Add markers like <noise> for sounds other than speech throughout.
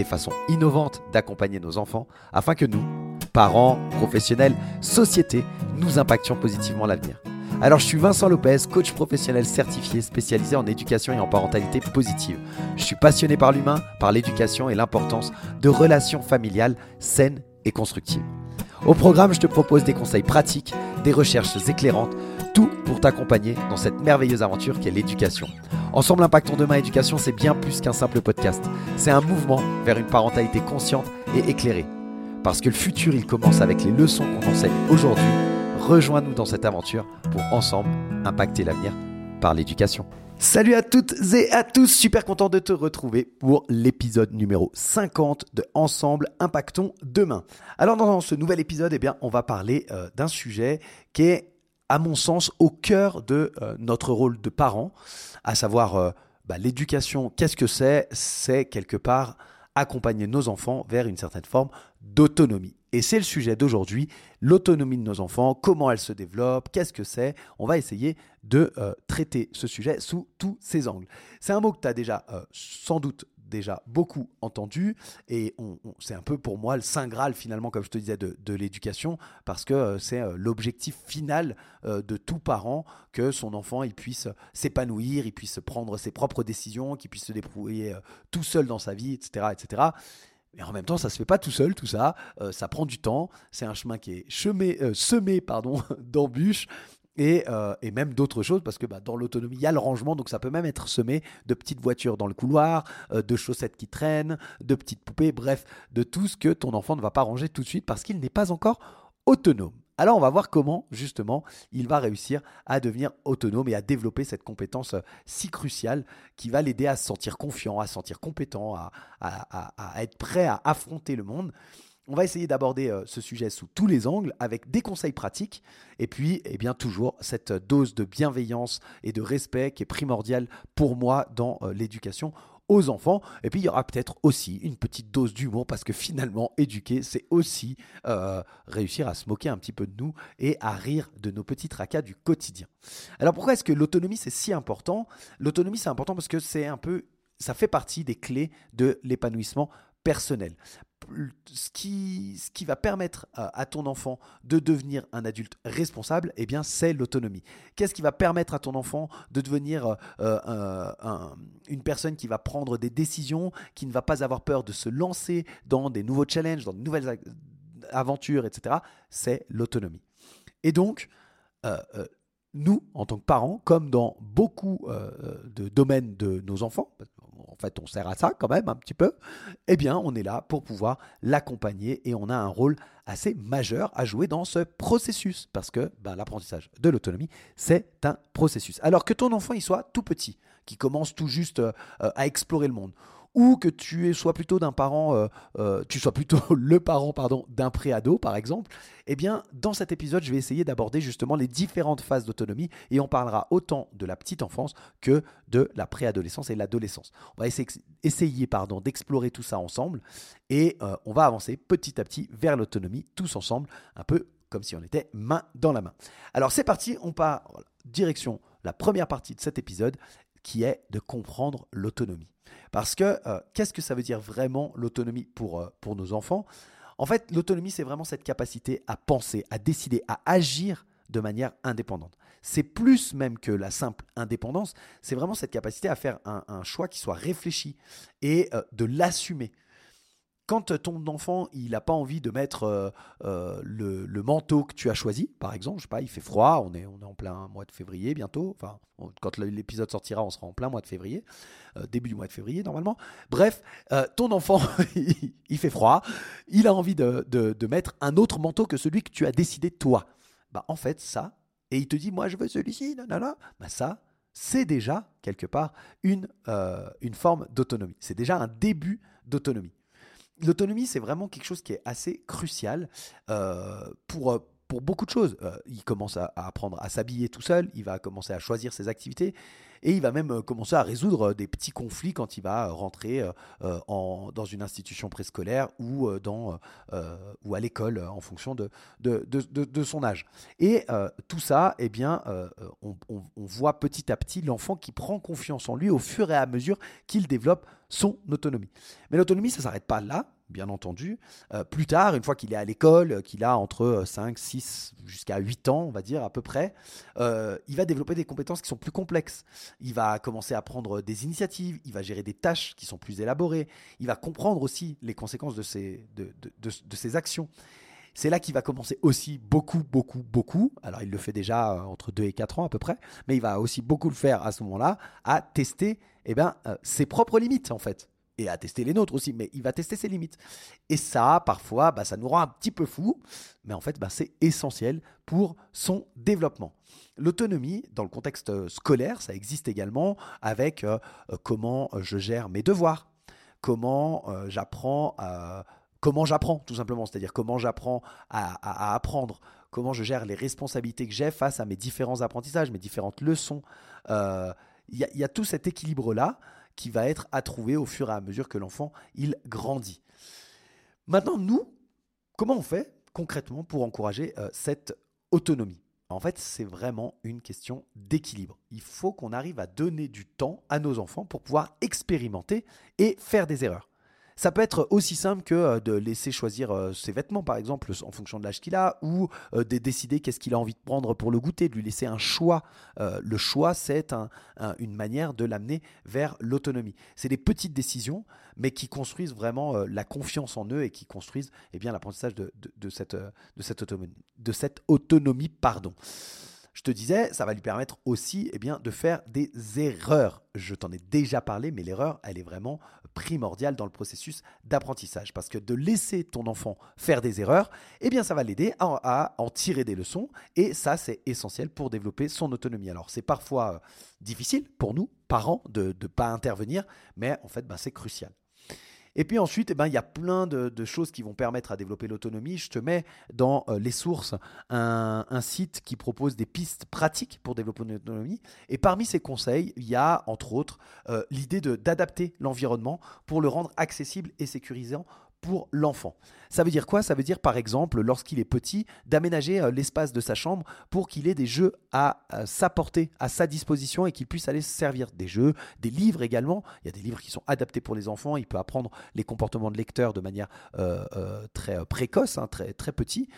des façons innovantes d'accompagner nos enfants afin que nous, parents, professionnels, société, nous impactions positivement l'avenir. Alors je suis Vincent Lopez, coach professionnel certifié spécialisé en éducation et en parentalité positive. Je suis passionné par l'humain, par l'éducation et l'importance de relations familiales saines et constructives. Au programme, je te propose des conseils pratiques, des recherches éclairantes, tout pour t'accompagner dans cette merveilleuse aventure qu'est l'éducation. Ensemble Impactons Demain Éducation, c'est bien plus qu'un simple podcast. C'est un mouvement vers une parentalité consciente et éclairée. Parce que le futur, il commence avec les leçons qu'on enseigne aujourd'hui. Rejoins-nous dans cette aventure pour ensemble impacter l'avenir par l'éducation. Salut à toutes et à tous, super content de te retrouver pour l'épisode numéro 50 de Ensemble Impactons Demain. Alors dans ce nouvel épisode, eh bien, on va parler euh, d'un sujet qui est, à mon sens, au cœur de euh, notre rôle de parent, à savoir euh, bah, l'éducation. Qu'est-ce que c'est? C'est quelque part accompagner nos enfants vers une certaine forme d'autonomie. Et c'est le sujet d'aujourd'hui, l'autonomie de nos enfants, comment elle se développe, qu'est-ce que c'est? On va essayer de euh, traiter ce sujet sous tous ses angles. C'est un mot que tu as déjà sans doute déjà beaucoup entendu et c'est un peu pour moi le saint graal finalement comme je te disais de, l'éducation parce que euh, c'est l'objectif final de tout parent que son enfant il puisse s'épanouir, il puisse prendre ses propres décisions, qu'il puisse se débrouiller tout seul dans sa vie, etc., etc. Mais en même temps, ça se fait pas tout seul, tout ça. Euh, ça prend du temps. C'est un chemin qui est euh, semé pardon, <laughs> d'embûches. Et, euh, et, même d'autres choses, parce que bah, dans l'autonomie, il y a le rangement, donc ça peut même être semé de petites voitures dans le couloir, de chaussettes qui traînent, de petites poupées, bref, de tout ce que ton enfant ne va pas ranger tout de suite parce qu'il n'est pas encore autonome. Alors on va voir comment justement il va réussir à devenir autonome et à développer cette compétence euh, si cruciale qui va l'aider à se sentir confiant, à se sentir compétent, à, être prêt à affronter le monde. On va essayer d'aborder euh, ce sujet sous tous les angles avec des conseils pratiques et puis eh bien toujours cette dose de bienveillance et de respect qui est primordiale pour moi dans euh, l'éducation aux enfants. Et puis il y aura peut-être aussi une petite dose d'humour parce que finalement, éduquer, c'est aussi euh, réussir à se moquer un petit peu de nous et à rire de nos petits tracas du quotidien. Alors pourquoi est-ce que l'autonomie c'est si important? L'autonomie c'est important parce que c'est un peu, ça fait partie des clés de l'épanouissement personnel ce qui, va permettre à, ton enfant de devenir un adulte responsable, eh bien, c'est l'autonomie. Qu'est-ce qui va permettre à ton enfant de devenir euh, une personne qui va prendre des décisions, qui ne va pas avoir peur de se lancer dans des nouveaux challenges, dans de nouvelles aventures, etc. C'est l'autonomie. Et donc, euh, euh, nous, en tant que parents, comme dans beaucoup de domaines de nos enfants, en fait on sert à ça quand même un petit peu, eh bien on est là pour pouvoir l'accompagner et on a un rôle assez majeur à jouer dans ce processus parce que ben, l'apprentissage de l'autonomie c'est un processus. Alors que ton enfant il soit tout petit, qui commence tout juste euh, à explorer le monde, ou que tu euh, euh, sois plutôt <laughs> le parent pardon d'un préado par exemple, eh bien dans cet épisode je vais essayer d'aborder justement les différentes phases d'autonomie et on parlera autant de la petite enfance que de la préadolescence et l'adolescence. On va essayer, d'explorer tout ça ensemble et euh, on va avancer petit à petit vers l'autonomie tous ensemble, un peu comme si on était main dans la main. Alors c'est parti, on part direction la première partie de cet épisode qui est de comprendre l'autonomie. Parce que euh, qu'est-ce que ça veut dire vraiment l'autonomie pour, euh, nos enfants? En fait, l'autonomie, c'est vraiment cette capacité à penser, à décider, à agir de manière indépendante. C'est plus même que la simple indépendance, c'est vraiment cette capacité à faire un, choix qui soit réfléchi et euh, de l'assumer quand ton enfant il n'a pas envie de mettre euh, euh, le, manteau que tu as choisi, par exemple, je sais pas, il fait froid, on est, on est en plein mois de février bientôt, enfin quand l'épisode sortira, on sera en plein mois de février, euh, début du mois de février normalement. Bref, ton enfant <laughs> il, fait froid, il a envie de, de, mettre un autre manteau que celui que tu as décidé toi. Bah en fait ça, et il te dit moi je veux celui-ci, nanana, bah ça c'est déjà quelque part une, une forme d'autonomie. C'est déjà un début d'autonomie. L'autonomie, c'est vraiment quelque chose qui est assez crucial euh, pour, pour beaucoup de choses. Euh, il commence à, apprendre à s'habiller tout seul, il va commencer à choisir ses activités, et il va même euh, commencer à résoudre des petits conflits quand il va rentrer en, dans une institution préscolaire ou, dans, ou à l'école en fonction de, de, son âge. Et tout ça, eh bien, on voit petit à petit l'enfant qui prend confiance en lui au fur et à mesure qu'il développe son autonomie. Mais l'autonomie, ça ne s'arrête pas là, bien entendu. Euh, plus tard, une fois qu'il est à l'école, euh, qu'il a entre 5, euh, 6 jusqu'à 8 ans, on va dire à peu près, il va développer des compétences qui sont plus complexes. Il va commencer à prendre des initiatives, il va gérer des tâches qui sont plus élaborées, il va comprendre aussi les conséquences de ses, de, de ses actions. C'est là qu'il va commencer aussi beaucoup, beaucoup, beaucoup. Alors il le fait déjà entre 2 et 4 ans à peu près, mais il va aussi beaucoup le faire à ce moment-là, à tester eh ben, ses propres limites en fait et à tester les nôtres aussi, mais il va tester ses limites. Et ça, parfois, bah, ça nous rend un petit peu fou, mais en fait, bah, c'est essentiel pour son développement. L'autonomie, dans le contexte euh, scolaire, ça existe également avec euh, euh, comment je gère mes devoirs, comment j'apprends comment j'apprends tout simplement, c'est-à-dire comment j'apprends à, apprendre, comment je gère les responsabilités que j'ai face à mes différents apprentissages, mes différentes leçons. Il y, a tout cet équilibre-là qui va être à trouver au fur et à mesure que l'enfant grandit. Maintenant, nous, comment on fait concrètement pour encourager euh, cette autonomie? En fait, c'est vraiment une question d'équilibre. Il faut qu'on arrive à donner du temps à nos enfants pour pouvoir expérimenter et faire des erreurs. Ça peut être aussi simple que euh, de laisser choisir euh, ses vêtements, par exemple, en fonction de l'âge qu'il a, ou euh, de décider qu'est-ce qu'il a envie de prendre pour le goûter, de lui laisser un choix. le choix, c'est une manière de l'amener vers l'autonomie. C'est des petites décisions, mais qui construisent vraiment la confiance en eux et qui construisent eh bien, l'apprentissage de, cette, autonomie, de cette autonomie. Pardon. Je te disais, ça va lui permettre aussi eh bien, de faire des erreurs. Je t'en ai déjà parlé, mais l'erreur, elle est vraiment primordiale dans le processus d'apprentissage. Parce que de laisser ton enfant faire des erreurs, eh bien, ça va l'aider à, en tirer des leçons. Et ça, c'est essentiel pour développer son autonomie. Alors, c'est parfois euh, difficile pour nous, parents, de ne pas intervenir, mais en fait, ben, c'est crucial. Et puis ensuite, eh ben, il y a plein de, choses qui vont permettre à développer l'autonomie. Je te mets dans euh, les sources un, site qui propose des pistes pratiques pour développer l'autonomie. Et parmi ces conseils, il y a entre autres euh, l'idée d'adapter l'environnement pour le rendre accessible et sécurisant pour l'enfant. Ça veut dire quoi? Ça veut dire par exemple, lorsqu'il est petit, d'aménager euh, l'espace de sa chambre pour qu'il ait des jeux à euh, sa portée, à sa disposition et qu'il puisse aller se servir des jeux, des livres également. Il y a des livres qui sont adaptés pour les enfants. Il peut apprendre les comportements de lecteur de manière euh, très précoce, hein, très, très petit.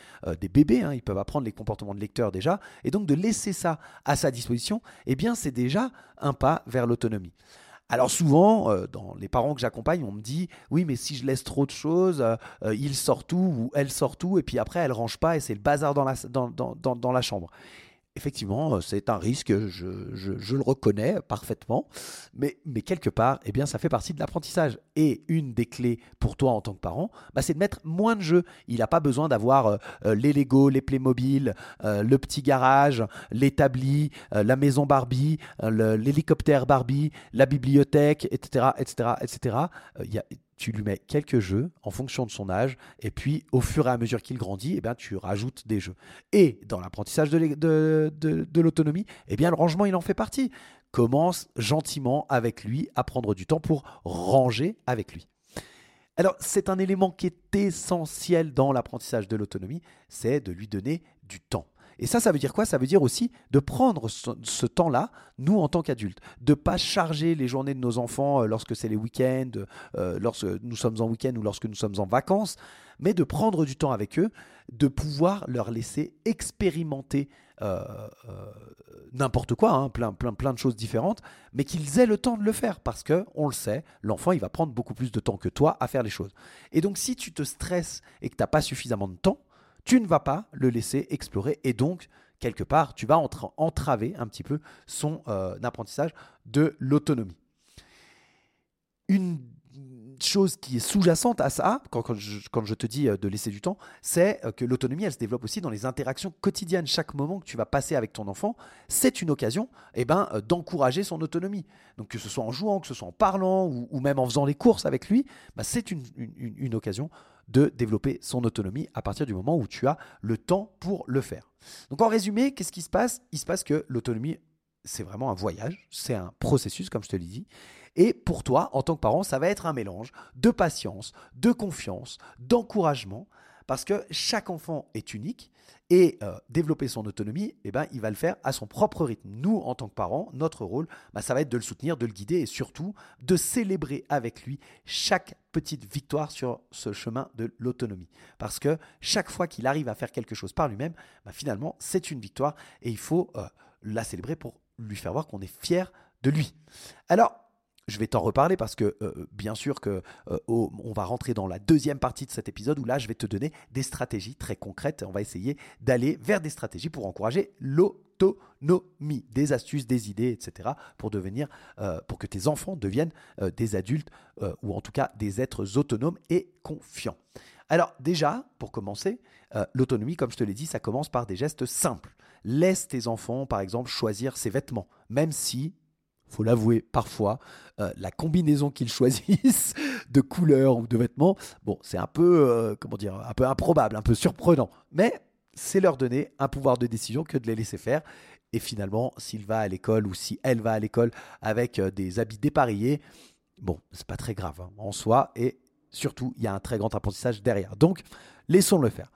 des bébés, hein, ils peuvent apprendre les comportements de lecteur déjà. Et donc de laisser ça à sa disposition, eh bien c'est déjà un pas vers l'autonomie. Alors souvent, euh, dans les parents que j'accompagne, on me dit oui, mais si je laisse trop de choses, euh, euh, il sort tout ou elle sort tout, et puis après elle range pas et c'est le bazar dans la, dans, dans, dans la chambre effectivement, euh, c'est un risque, je, le reconnais parfaitement, mais, mais, quelque part, eh bien, ça fait partie de l'apprentissage. Et une des clés pour toi en tant que parent, bah, c'est de mettre moins de jeux. Il n'a pas besoin d'avoir euh, euh, les Lego, les Playmobil, le petit garage, l'établi, la maison Barbie, l'hélicoptère Barbie, la bibliothèque, etc., etc., etc. Il y a tu lui mets quelques jeux en fonction de son âge, et puis au fur et à mesure qu'il grandit, eh bien, tu rajoutes des jeux. Et dans l'apprentissage de, l'autonomie, eh bien, le rangement, il en fait partie. Commence gentiment avec lui à prendre du temps pour ranger avec lui. Alors, c'est un élément qui est essentiel dans l'apprentissage de l'autonomie, c'est de lui donner du temps. Et ça, ça veut dire quoi? Ça veut dire aussi de prendre ce, temps-là, nous en tant qu'adultes, de pas charger les journées de nos enfants euh, lorsque c'est les week-ends, euh, lorsque nous sommes en week-end ou lorsque nous sommes en vacances, mais de prendre du temps avec eux, de pouvoir leur laisser expérimenter euh, n'importe quoi, hein, plein, plein, plein de choses différentes, mais qu'ils aient le temps de le faire parce que, on le sait, l'enfant il va prendre beaucoup plus de temps que toi à faire les choses. Et donc, si tu te stresses et que tu n'as pas suffisamment de temps, tu ne vas pas le laisser explorer et donc quelque part tu vas entraver un petit peu son euh, apprentissage de l'autonomie. Une chose qui est sous-jacente à ça, quand, je, te dis euh, de laisser du temps, c'est euh, que l'autonomie, elle se développe aussi dans les interactions quotidiennes. Chaque moment que tu vas passer avec ton enfant, c'est une occasion eh ben, d'encourager son autonomie. Donc que ce soit en jouant, que ce soit en parlant ou, même en faisant les courses avec lui, bah, c'est une occasion de développer son autonomie à partir du moment où tu as le temps pour le faire. Donc en résumé, qu'est-ce qui se passe? Il se passe que l'autonomie, c'est vraiment un voyage, c'est un processus, comme je te l'ai dit. Et pour toi, en tant que parent, ça va être un mélange de patience, de confiance, d'encouragement, parce que chaque enfant est unique et euh, développer son autonomie, eh ben, il va le faire à son propre rythme. Nous, en tant que parents, notre rôle, bah, ça va être de le soutenir, de le guider et surtout de célébrer avec lui chaque petite victoire sur ce chemin de l'autonomie. Parce que chaque fois qu'il arrive à faire quelque chose par lui-même, bah, finalement, c'est une victoire et il faut euh, la célébrer pour lui faire voir qu'on est fier de lui. Alors, je vais t'en reparler parce que euh, bien sûr que euh, on va rentrer dans la deuxième partie de cet épisode où là je vais te donner des stratégies très concrètes. On va essayer d'aller vers des stratégies pour encourager l'autonomie, des astuces, des idées, etc. pour devenir, euh, pour que tes enfants deviennent des adultes ou en tout cas des êtres autonomes et confiants. Alors déjà, pour commencer, l'autonomie, comme je te l'ai dit, ça commence par des gestes simples. Laisse tes enfants, par exemple, choisir ses vêtements, même si faut l'avouer, parfois, euh, la combinaison qu'ils <laughs> choisissent de couleurs ou de vêtements, c'est un peu, euh, un peu improbable, un peu surprenant. Mais c'est leur donner un pouvoir de décision que de les laisser faire. Et finalement, s'il va à l'école ou si elle va à l'école avec euh, des habits dépareillés, bon, c'est pas très grave hein, en soi. Et surtout, il y a un très grand apprentissage derrière. Donc, laissons-le faire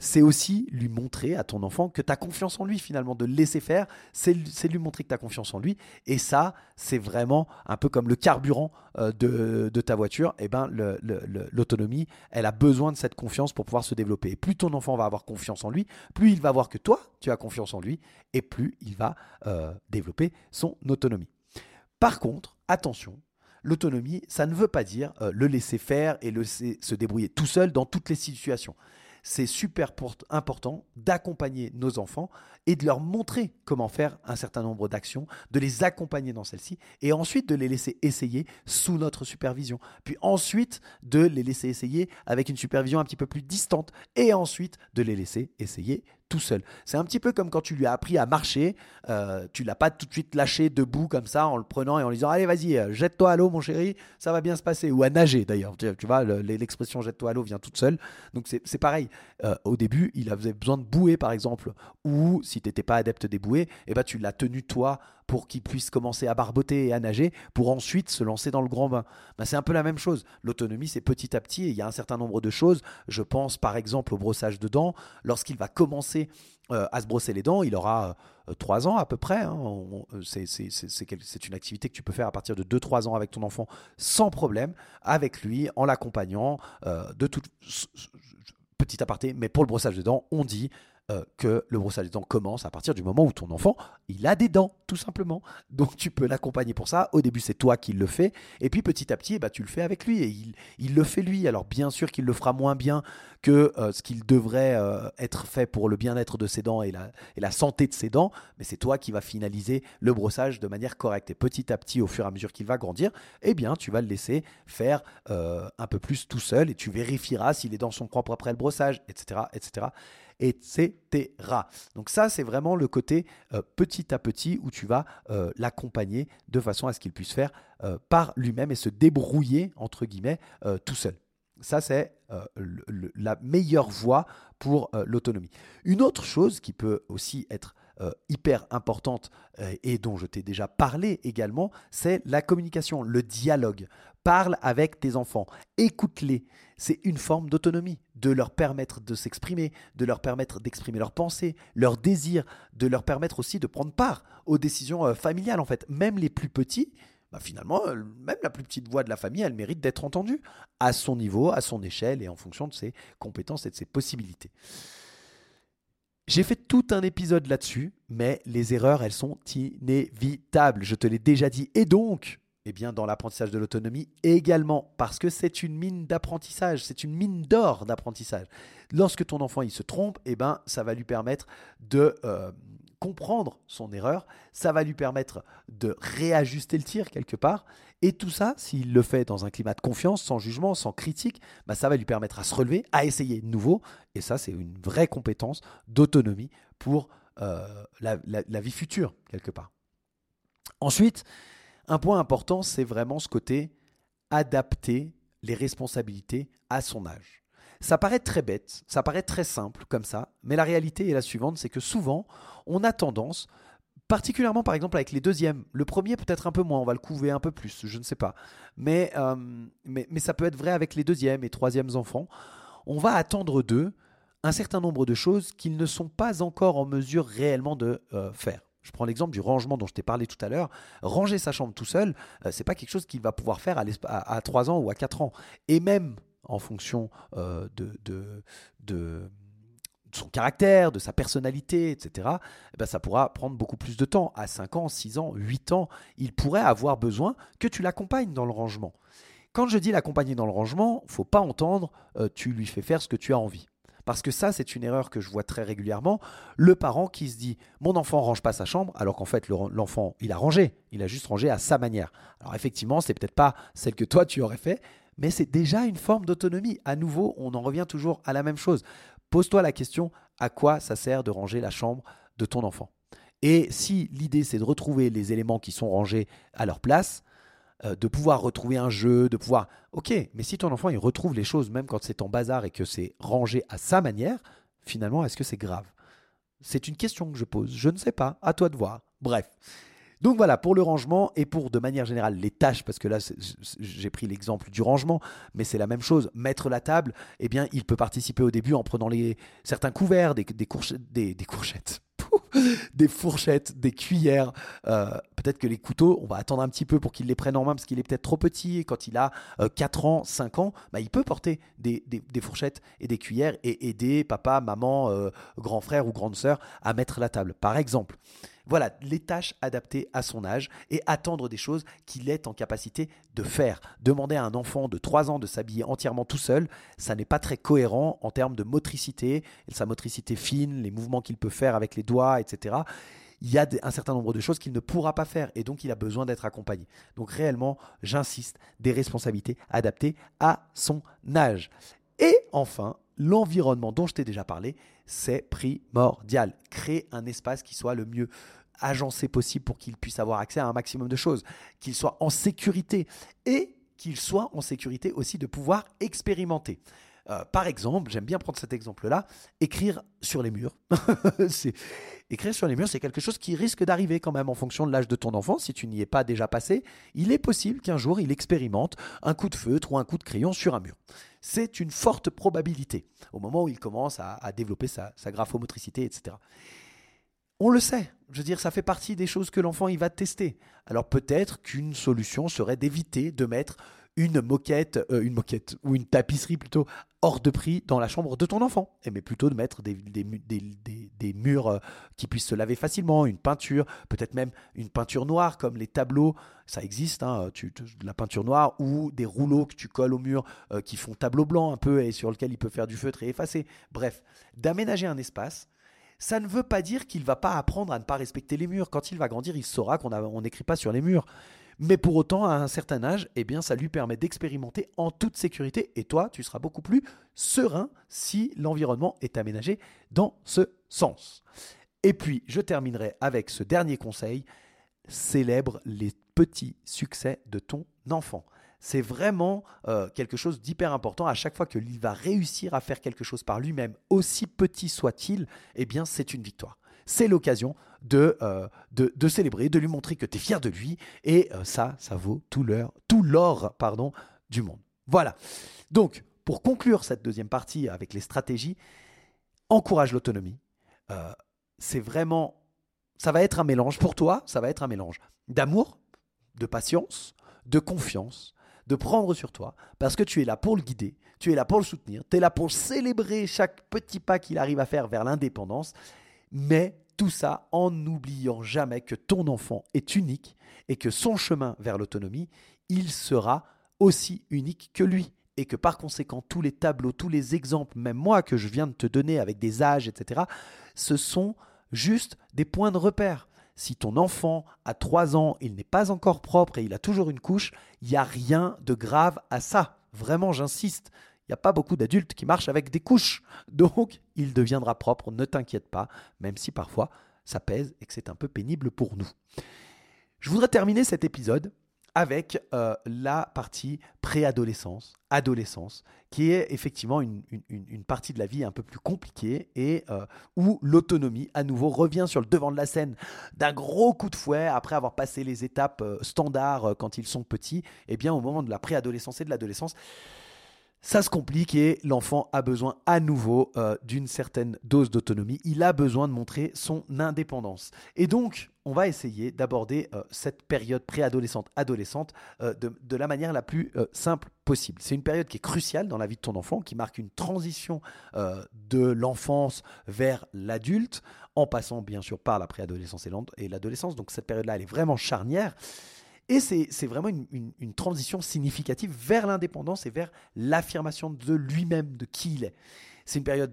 c'est aussi lui montrer à ton enfant que tu as confiance en lui finalement, de le laisser faire, c'est lui montrer que tu as confiance en lui. Et ça, c'est vraiment un peu comme le carburant euh, de, ta voiture. Et eh ben, l'autonomie, elle a besoin de cette confiance pour pouvoir se développer. Et plus ton enfant va avoir confiance en lui, plus il va voir que toi, tu as confiance en lui, et plus il va euh, développer son autonomie. Par contre, attention, l'autonomie, ça ne veut pas dire euh, le laisser faire et le se débrouiller tout seul dans toutes les situations c'est super important d'accompagner nos enfants et de leur montrer comment faire un certain nombre d'actions, de les accompagner dans celles-ci et ensuite de les laisser essayer sous notre supervision. Puis ensuite de les laisser essayer avec une supervision un petit peu plus distante et ensuite de les laisser essayer tout seul. C'est un petit peu comme quand tu lui as appris à marcher, euh, tu l'as pas tout de suite lâché debout comme ça en le prenant et en lui disant allez vas-y euh, jette-toi à l'eau mon chéri, ça va bien se passer ou à nager d'ailleurs. Tu, vois l'expression jette-toi à l'eau vient toute seule. Donc c'est pareil. Euh, au début il avait besoin de bouée par exemple ou si tu n'étais pas adepte des bouées, eh ben tu l'as tenu toi pour qu'il puisse commencer à barboter et à nager pour ensuite se lancer dans le grand bain. Ben, c'est un peu la même chose. L'autonomie, c'est petit à petit et il y a un certain nombre de choses. Je pense par exemple au brossage de dents. Lorsqu'il va commencer euh, à se brosser les dents, il aura 3 euh, ans à peu près. Hein. C'est une activité que tu peux faire à partir de 2-3 ans avec ton enfant sans problème, avec lui, en l'accompagnant. Euh, de tout petit aparté, mais pour le brossage de dents, on dit euh, que le brossage des dents commence à partir du moment où ton enfant, il a des dents, tout simplement. Donc tu peux l'accompagner pour ça. Au début, c'est toi qui le fais. Et puis petit à petit, bah, tu le fais avec lui. Et il, le fait lui. Alors bien sûr qu'il le fera moins bien que euh, ce qu'il devrait euh, être fait pour le bien-être de ses dents et la, et la santé de ses dents. Mais c'est toi qui vas finaliser le brossage de manière correcte. Et petit à petit, au fur et à mesure qu'il va grandir, eh bien, tu vas le laisser faire un peu plus tout seul. Et tu vérifieras si les dents sont propres après le brossage, etc. etc etc. Donc ça, c'est vraiment le côté euh, petit à petit où tu vas euh, l'accompagner de façon à ce qu'il puisse faire euh, par lui-même et se débrouiller, entre guillemets, tout seul. Ça, c'est la meilleure voie pour l'autonomie. Une autre chose qui peut aussi être hyper importante et dont je t'ai déjà parlé également, c'est la communication, le dialogue. Parle avec tes enfants, écoute-les. C'est une forme d'autonomie, de leur permettre de s'exprimer, de leur permettre d'exprimer leurs pensées, leurs désirs, de leur permettre aussi de prendre part aux décisions euh, familiales en fait. Même les plus petits, bah, finalement, euh, même la plus petite voix de la famille, elle mérite d'être entendue à son niveau, à son échelle et en fonction de ses compétences et de ses possibilités. J'ai fait tout un épisode là-dessus, mais les erreurs, elles sont inévitables. Je te l'ai déjà dit. Et donc, eh bien, dans l'apprentissage de l'autonomie également, parce que c'est une mine d'apprentissage, c'est une mine d'or d'apprentissage. Lorsque ton enfant il se trompe, eh ben, ça va lui permettre de euh, comprendre son erreur, ça va lui permettre de réajuster le tir quelque part, Et tout ça, s'il le fait dans un climat de confiance, sans jugement, sans critique, bah, ça va lui permettre à se relever, à essayer de nouveau. Et ça, c'est une vraie compétence d'autonomie pour euh, la, vie future, quelque part. Ensuite, un point important, c'est vraiment ce côté adapter les responsabilités à son âge. Ça paraît très bête, ça paraît très simple comme ça, mais la réalité est la suivante, c'est que souvent, on a tendance, particulièrement par exemple avec les deuxièmes, le premier peut-être un peu moins, on va le couver un peu plus, je ne sais pas, mais, euh, mais, ça peut être vrai avec les deuxièmes et troisièmes enfants, on va attendre d'eux un certain nombre de choses qu'ils ne sont pas encore en mesure réellement de euh, faire. Je prends l'exemple du rangement dont je t'ai parlé tout à l'heure. Ranger sa chambre tout seul, ce euh, c'est pas quelque chose qu'il va pouvoir faire à, à, 3 ans ou à 4 ans. Et même en fonction euh, de, son caractère, de sa personnalité, etc., eh ben ça pourra prendre beaucoup plus de temps. À 5 ans, 6 ans, 8 ans, il pourrait avoir besoin que tu l'accompagnes dans le rangement. Quand je dis l'accompagner dans le rangement, faut pas entendre tu lui fais faire ce que tu as envie. Parce que ça, c'est une erreur que je vois très régulièrement. Le parent qui se dit Mon enfant range pas sa chambre, alors qu'en fait, l'enfant, il a rangé. Il a juste rangé à sa manière. Alors, effectivement, c'est peut-être pas celle que toi, tu aurais fait, mais c'est déjà une forme d'autonomie. À nouveau, on en revient toujours à la même chose. Pose-toi la question à quoi ça sert de ranger la chambre de ton enfant? Et si l'idée, c'est de retrouver les éléments qui sont rangés à leur place, euh, de pouvoir retrouver un jeu, de pouvoir... Ok, mais si ton enfant il retrouve les choses même quand c'est en bazar et que c'est rangé à sa manière, finalement, est-ce que c'est grave? C'est une question que je pose. Je ne sais pas, à toi de voir. Bref. Donc voilà, pour le rangement et pour de manière générale les tâches, parce que là j'ai pris l'exemple du rangement, mais c'est la même chose. Mettre la table, eh bien il peut participer au début en prenant les, certains couverts, des, des, des, des courgettes, <laughs> des fourchettes, des cuillères. Euh, peut-être que les couteaux, on va attendre un petit peu pour qu'il les prenne en main parce qu'il est peut-être trop petit. Et quand il a 4 euh, ans, 5 ans, bah, il peut porter des, fourchettes et des cuillères et aider papa, maman, euh, grand frère ou grande sœur à mettre la table, par exemple. Voilà, les tâches adaptées à son âge et attendre des choses qu'il est en capacité de faire. Demander à un enfant de 3 ans de s'habiller entièrement tout seul, ça n'est pas très cohérent en termes de motricité, sa motricité fine, les mouvements qu'il peut faire avec les doigts, etc il y a un certain nombre de choses qu'il ne pourra pas faire et donc il a besoin d'être accompagné. Donc réellement, j'insiste, des responsabilités adaptées à son âge. Et enfin, l'environnement dont je t'ai déjà parlé, c'est primordial. Créer un espace qui soit le mieux agencé possible pour qu'il puisse avoir accès à un maximum de choses, qu'il soit en sécurité et qu'il soit en sécurité aussi de pouvoir expérimenter. Euh, par exemple, j'aime bien prendre cet exemple-là, écrire sur les murs. <laughs> écrire sur les murs, c'est quelque chose qui risque d'arriver quand même en fonction de l'âge de ton enfant. Si tu n'y es pas déjà passé, il est possible qu'un jour il expérimente un coup de feutre ou un coup de crayon sur un mur. C'est une forte probabilité au moment où il commence à, développer sa, sa graphomotricité, etc. On le sait. Je veux dire, ça fait partie des choses que l'enfant va tester. Alors peut-être qu'une solution serait d'éviter de mettre une moquette, euh, une moquette ou une tapisserie plutôt hors de prix dans la chambre de ton enfant. Et mais plutôt de mettre des, des, murs euh, qui puissent se laver facilement, une peinture, peut-être même une peinture noire comme les tableaux, ça existe, hein, tu, la peinture noire ou des rouleaux que tu colles au mur euh, qui font tableau blanc un peu et sur lequel il peut faire du feutre et effacer. Bref, d'aménager un espace ça ne veut pas dire qu'il va pas apprendre à ne pas respecter les murs. Quand il va grandir, il saura qu'on n'écrit pas sur les murs. Mais pour autant, à un certain âge, eh bien, ça lui permet d'expérimenter en toute sécurité. Et toi, tu seras beaucoup plus serein si l'environnement est aménagé dans ce sens. Et puis, je terminerai avec ce dernier conseil. Célèbre les petits succès de ton enfant. C'est vraiment euh, quelque chose d'hyper important. À chaque fois qu'il va réussir à faire quelque chose par lui-même, aussi petit soit-il, eh bien, c'est une victoire c'est l'occasion de, euh, de, célébrer, de lui montrer que tu es fier de lui. Et euh, ça, ça vaut tout l'or, tout l'or pardon, du monde. Voilà. Donc, pour conclure cette deuxième partie avec les stratégies, encourage l'autonomie. Euh, c'est vraiment, ça va être un mélange pour toi, ça va être un mélange d'amour, de patience, de confiance, de prendre sur toi, parce que tu es là pour le guider, tu es là pour le soutenir, tu es là pour célébrer chaque petit pas qu'il arrive à faire vers l'indépendance, mais tout ça en n'oubliant jamais que ton enfant est unique et que son chemin vers l'autonomie, il sera aussi unique que lui. Et que par conséquent, tous les tableaux, tous les exemples, même moi que je viens de te donner avec des âges, etc., ce sont juste des points de repère. si ton enfant a 3 ans, il n'est pas encore propre et il a toujours une couche, il n'y a rien de grave à ça. Vraiment, j'insiste. N'y a pas beaucoup d'adultes qui marchent avec des couches. <laughs> Donc, il deviendra propre, ne t'inquiète pas, même si parfois ça pèse et que c'est un peu pénible pour nous. Je voudrais terminer cet épisode avec euh, la partie préadolescence, adolescence, qui est effectivement une, partie de la vie un peu plus compliquée et euh, où l'autonomie, à nouveau, revient sur le devant de la scène d'un gros coup de fouet après avoir passé les étapes euh, standards quand ils sont petits. Et eh bien, au moment de la préadolescence et de l'adolescence, ça se complique et l'enfant a besoin à nouveau euh, d'une certaine dose d'autonomie. Il a besoin de montrer son indépendance. Et donc, on va essayer d'aborder euh, cette période préadolescente, adolescente, euh, de, la manière la plus simple possible. C'est une période qui est cruciale dans la vie de ton enfant, qui marque une transition de l'enfance vers l'adulte, en passant bien sûr par la préadolescence et l'adolescence. Donc cette période-là, elle est vraiment charnière. Et c'est vraiment une, transition significative vers l'indépendance et vers l'affirmation de lui-même, de qui il est. C'est une période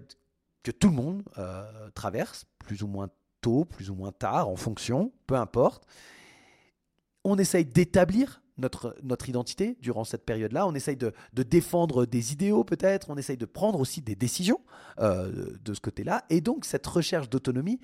que tout le monde euh, traverse, plus ou moins tôt, plus ou moins tard, en fonction, peu importe. On essaye d'établir notre, identité durant cette période-là. On essaye de, défendre des idéaux peut-être. On essaye de prendre aussi des décisions euh, de ce côté-là. Et donc cette recherche d'autonomie,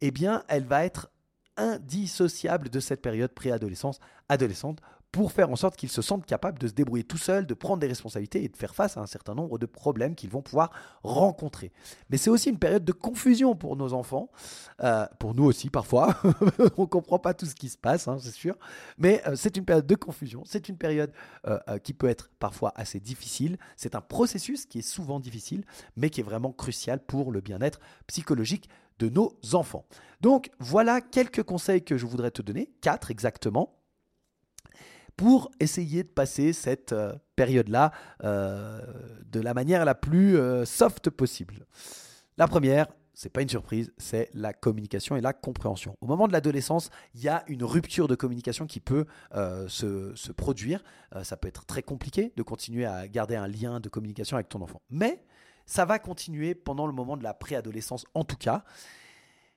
eh bien, elle va être indissociable de cette période préadolescence, adolescente, pour faire en sorte qu'ils se sentent capables de se débrouiller tout seuls, de prendre des responsabilités et de faire face à un certain nombre de problèmes qu'ils vont pouvoir rencontrer. Mais c'est aussi une période de confusion pour nos enfants, euh, pour nous aussi parfois. <laughs> On ne comprend pas tout ce qui se passe, hein, c'est sûr. Mais euh, c'est une période de confusion, c'est une période euh, qui peut être parfois assez difficile. C'est un processus qui est souvent difficile, mais qui est vraiment crucial pour le bien-être psychologique de nos enfants. Donc voilà quelques conseils que je voudrais te donner, quatre exactement, pour essayer de passer cette euh, période-là euh, de la manière la plus euh, soft possible. La première, c'est pas une surprise, c'est la communication et la compréhension. Au moment de l'adolescence, il y a une rupture de communication qui peut se, se, produire. ça peut être très compliqué de continuer à garder un lien de communication avec ton enfant. Mais ça va continuer pendant le moment de la préadolescence en tout cas.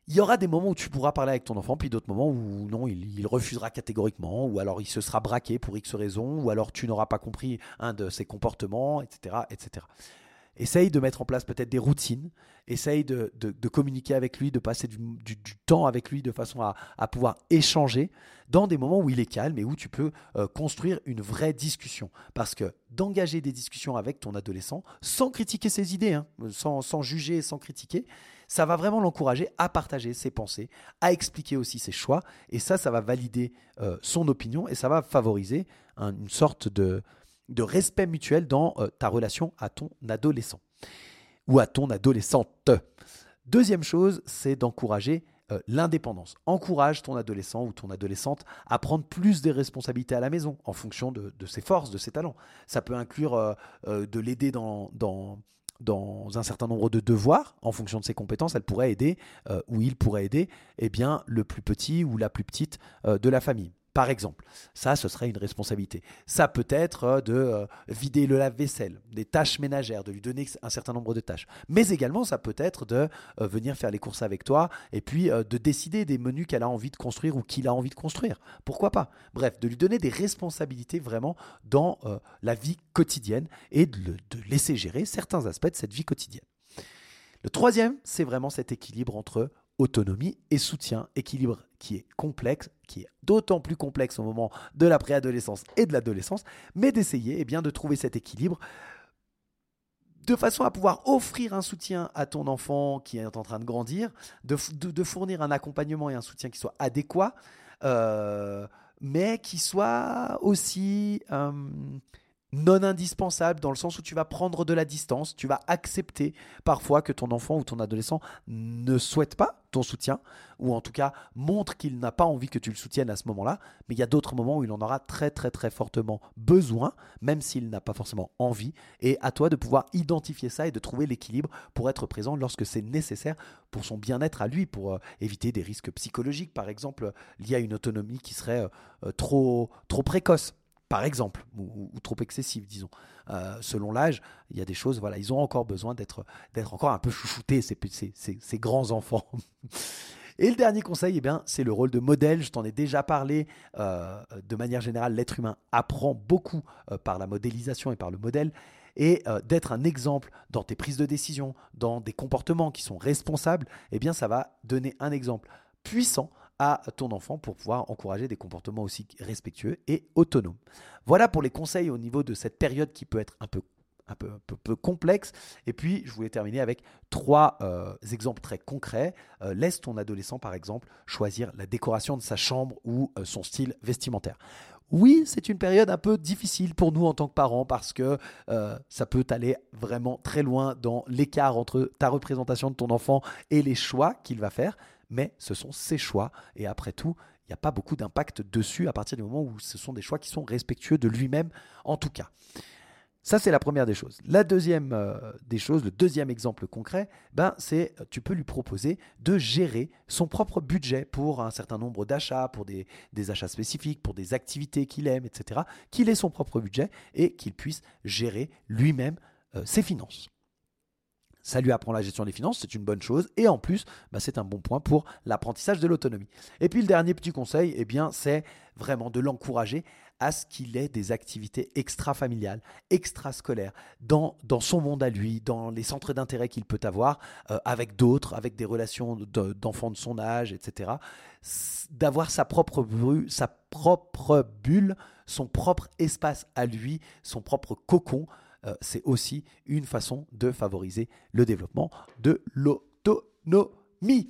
Il y aura des moments où tu pourras parler avec ton enfant, puis d'autres moments où non, il, refusera catégoriquement, ou alors il se sera braqué pour X raisons, ou alors tu n'auras pas compris un de ses comportements, etc. etc. Essaye de mettre en place peut-être des routines, essaye de, communiquer avec lui, de passer du, temps avec lui de façon à, pouvoir échanger dans des moments où il est calme et où tu peux euh, construire une vraie discussion. Parce que d'engager des discussions avec ton adolescent sans critiquer ses idées, hein, sans, sans juger, sans critiquer, ça va vraiment l'encourager à partager ses pensées, à expliquer aussi ses choix. Et ça, ça va valider euh, son opinion et ça va favoriser une sorte de, de respect mutuel dans euh, ta relation à ton adolescent ou à ton adolescente. Deuxième chose, c'est d'encourager euh, l'indépendance. Encourage ton adolescent ou ton adolescente à prendre plus des responsabilités à la maison en fonction de, ses forces, de ses talents. Ça peut inclure de l'aider dans, dans, dans, un certain nombre de devoirs en fonction de ses compétences. Elle pourrait aider ou il pourrait aider eh bien, le plus petit ou la plus petite de la famille par exemple. Ça, ce serait une responsabilité. Ça peut être euh, de euh, vider le lave-vaisselle, des tâches ménagères, de lui donner un certain nombre de tâches. Mais également, ça peut être de euh, venir faire les courses avec toi et puis de décider des menus qu'elle a envie de construire ou qu'il a envie de construire. Pourquoi pas? Bref, de lui donner des responsabilités vraiment dans la vie quotidienne et de, de laisser gérer certains aspects de cette vie quotidienne. Le troisième, c'est vraiment cet équilibre entre autonomie et soutien, équilibre qui est complexe, qui est d'autant plus complexe au moment de la préadolescence et de l'adolescence, mais d'essayer eh bien, de trouver cet équilibre de façon à pouvoir offrir un soutien à ton enfant qui est en train de grandir, de, fournir un accompagnement et un soutien qui soit adéquat, euh, mais qui soit aussi euh, non indispensable dans le sens où tu vas prendre de la distance, tu vas accepter parfois que ton enfant ou ton adolescent ne souhaite pas ton soutien, ou en tout cas montre qu'il n'a pas envie que tu le soutiennes à ce moment-là, mais il y a d'autres moments où il en aura très très très fortement besoin, même s'il n'a pas forcément envie, et à toi de pouvoir identifier ça et de trouver l'équilibre pour être présent lorsque c'est nécessaire pour son bien-être à lui, pour euh, éviter des risques psychologiques, par exemple, liés à une autonomie qui serait euh, euh, trop, trop précoce par exemple, ou, trop excessive, disons. Euh, selon l'âge, il y a des choses, voilà, ils ont encore besoin d'être, encore un peu chouchoutés, ces, grands enfants. <laughs> Et le dernier conseil, eh bien, c'est le rôle de modèle. Je t'en ai déjà parlé. Euh, de manière générale, l'être humain apprend beaucoup euh, par la modélisation et par le modèle. Et d'être un exemple dans tes prises de décision, dans des comportements qui sont responsables, eh bien, ça va donner un exemple puissant à ton enfant pour pouvoir encourager des comportements aussi respectueux et autonomes. Voilà pour les conseils au niveau de cette période qui peut être un peu un peu, peu, complexe. Et puis, je voulais terminer avec trois euh, exemples très concrets. Euh, laisse ton adolescent, par exemple, choisir la décoration de sa chambre ou euh, son style vestimentaire. Oui, c'est une période un peu difficile pour nous en tant que parents parce que ça peut aller vraiment très loin dans l'écart entre ta représentation de ton enfant et les choix qu'il va faire. Mais ce sont ses choix. Et après tout, il n'y a pas beaucoup d'impact dessus à partir du moment où ce sont des choix qui sont respectueux de lui-même, en tout cas. Ça, c'est la première des choses. La deuxième euh, des choses, le deuxième exemple concret, ben, c'est tu peux lui proposer de gérer son propre budget pour un certain nombre d'achats, pour des, achats spécifiques, pour des activités qu'il aime, etc. Qu'il ait son propre budget et qu'il puisse gérer lui-même euh, ses finances. Ça lui apprend la gestion des finances, c'est une bonne chose. Et en plus, ben, c'est un bon point pour l'apprentissage de l'autonomie. Et puis le dernier petit conseil, eh bien, c'est vraiment de l'encourager à ce qu'il ait des activités extra-familiales, extrascolaires, dans, dans son monde à lui, dans les centres d'intérêt qu'il peut avoir, euh, avec d'autres, avec des relations d'enfants de, son âge, etc. D'avoir sa propre, sa propre bulle, son propre espace à lui, son propre cocon, euh, c'est aussi une façon de favoriser le développement de l'autonomie.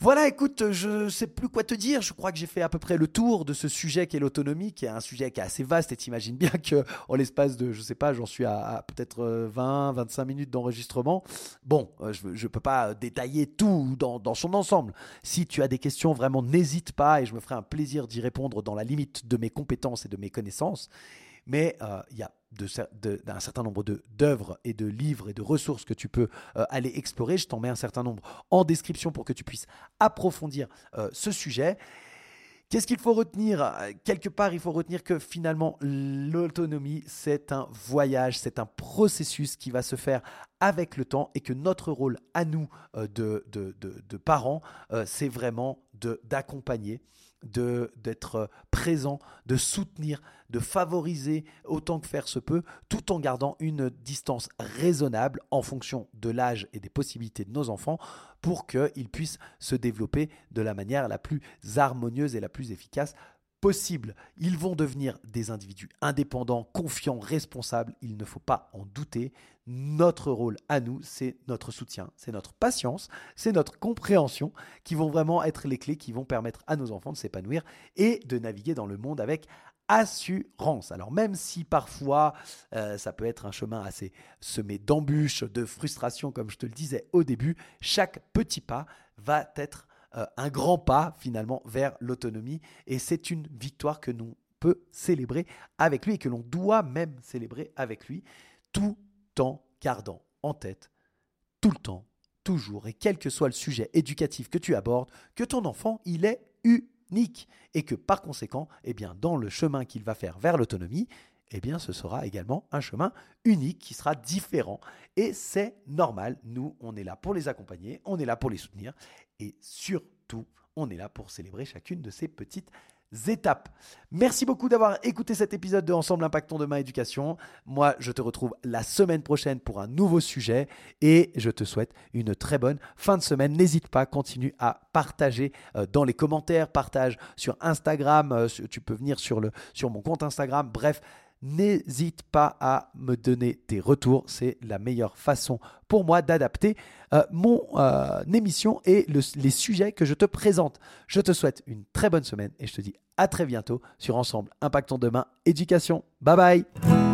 Voilà, écoute, je ne sais plus quoi te dire. Je crois que j'ai fait à peu près le tour de ce sujet qui est l'autonomie, qui est un sujet qui est assez vaste. Et t'imagines bien que, en l'espace de, je sais pas, j'en suis à, peut-être 20, euh, 25 minutes d'enregistrement. Bon, euh, je ne peux pas détailler tout dans, son ensemble. Si tu as des questions, vraiment, n'hésite pas et je me ferai un plaisir d'y répondre dans la limite de mes compétences et de mes connaissances. Mais il y a d'un certain nombre d'œuvres et de livres et de ressources que tu peux euh, aller explorer. Je t'en mets un certain nombre en description pour que tu puisses approfondir euh, ce sujet. Qu'est-ce qu'il faut retenir? Quelque part, il faut retenir que finalement, l'autonomie, c'est un voyage, c'est un processus qui va se faire avec le temps et que notre rôle à nous de, de, de parents, c'est vraiment d'accompagner d'être présent, de soutenir, de favoriser autant que faire se peut, tout en gardant une distance raisonnable en fonction de l'âge et des possibilités de nos enfants pour qu'ils puissent se développer de la manière la plus harmonieuse et la plus efficace possible. Ils vont devenir des individus indépendants, confiants, responsables, il ne faut pas en douter. Notre rôle à nous, c'est notre soutien, c'est notre patience, c'est notre compréhension qui vont vraiment être les clés qui vont permettre à nos enfants de s'épanouir et de naviguer dans le monde avec assurance. Alors même si parfois euh, ça peut être un chemin assez semé d'embûches, de frustration, comme je te le disais au début, chaque petit pas va être euh, un grand pas finalement vers l'autonomie. Et c'est une victoire que l'on peut célébrer avec lui et que l'on doit même célébrer avec lui tout en gardant en tête tout le temps, toujours. Et quel que soit le sujet éducatif que tu abordes, que ton enfant, il est unique. Et que par conséquent, eh bien, dans le chemin qu'il va faire vers l'autonomie, eh bien, ce sera également un chemin unique qui sera différent. Et c'est normal. Nous, on est là pour les accompagner, on est là pour les soutenir et surtout, on est là pour célébrer chacune de ces petites étapes. Merci beaucoup d'avoir écouté cet épisode de Ensemble Impactons Demain Éducation. Moi, je te retrouve la semaine prochaine pour un nouveau sujet et je te souhaite une très bonne fin de semaine. N'hésite pas, continue à partager euh, dans les commentaires, partage sur Instagram, euh, tu peux venir sur, le, sur mon compte Instagram. Bref, n'hésite pas à me donner tes retours. C'est la meilleure façon pour moi d'adapter euh, mon euh, émission et les sujets que je te présente. Je te souhaite une très bonne semaine et je te dis à très bientôt sur Ensemble Impactons Demain Éducation. Bye bye